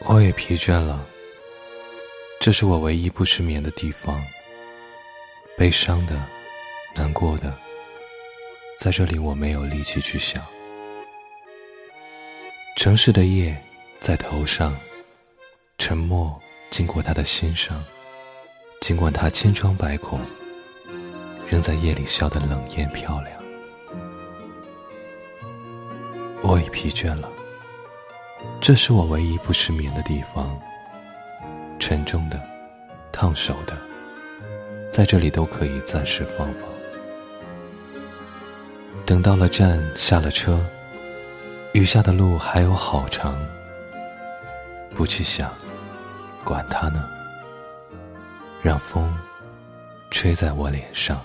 我也疲倦了，这是我唯一不失眠的地方。悲伤的，难过的，在这里我没有力气去想。城市的夜在头上，沉默经过他的心上，尽管他千疮百孔，仍在夜里笑得冷艳漂亮。我已疲倦了。这是我唯一不失眠的地方。沉重的、烫手的，在这里都可以暂时放放。等到了站，下了车，余下的路还有好长。不去想，管它呢，让风吹在我脸上。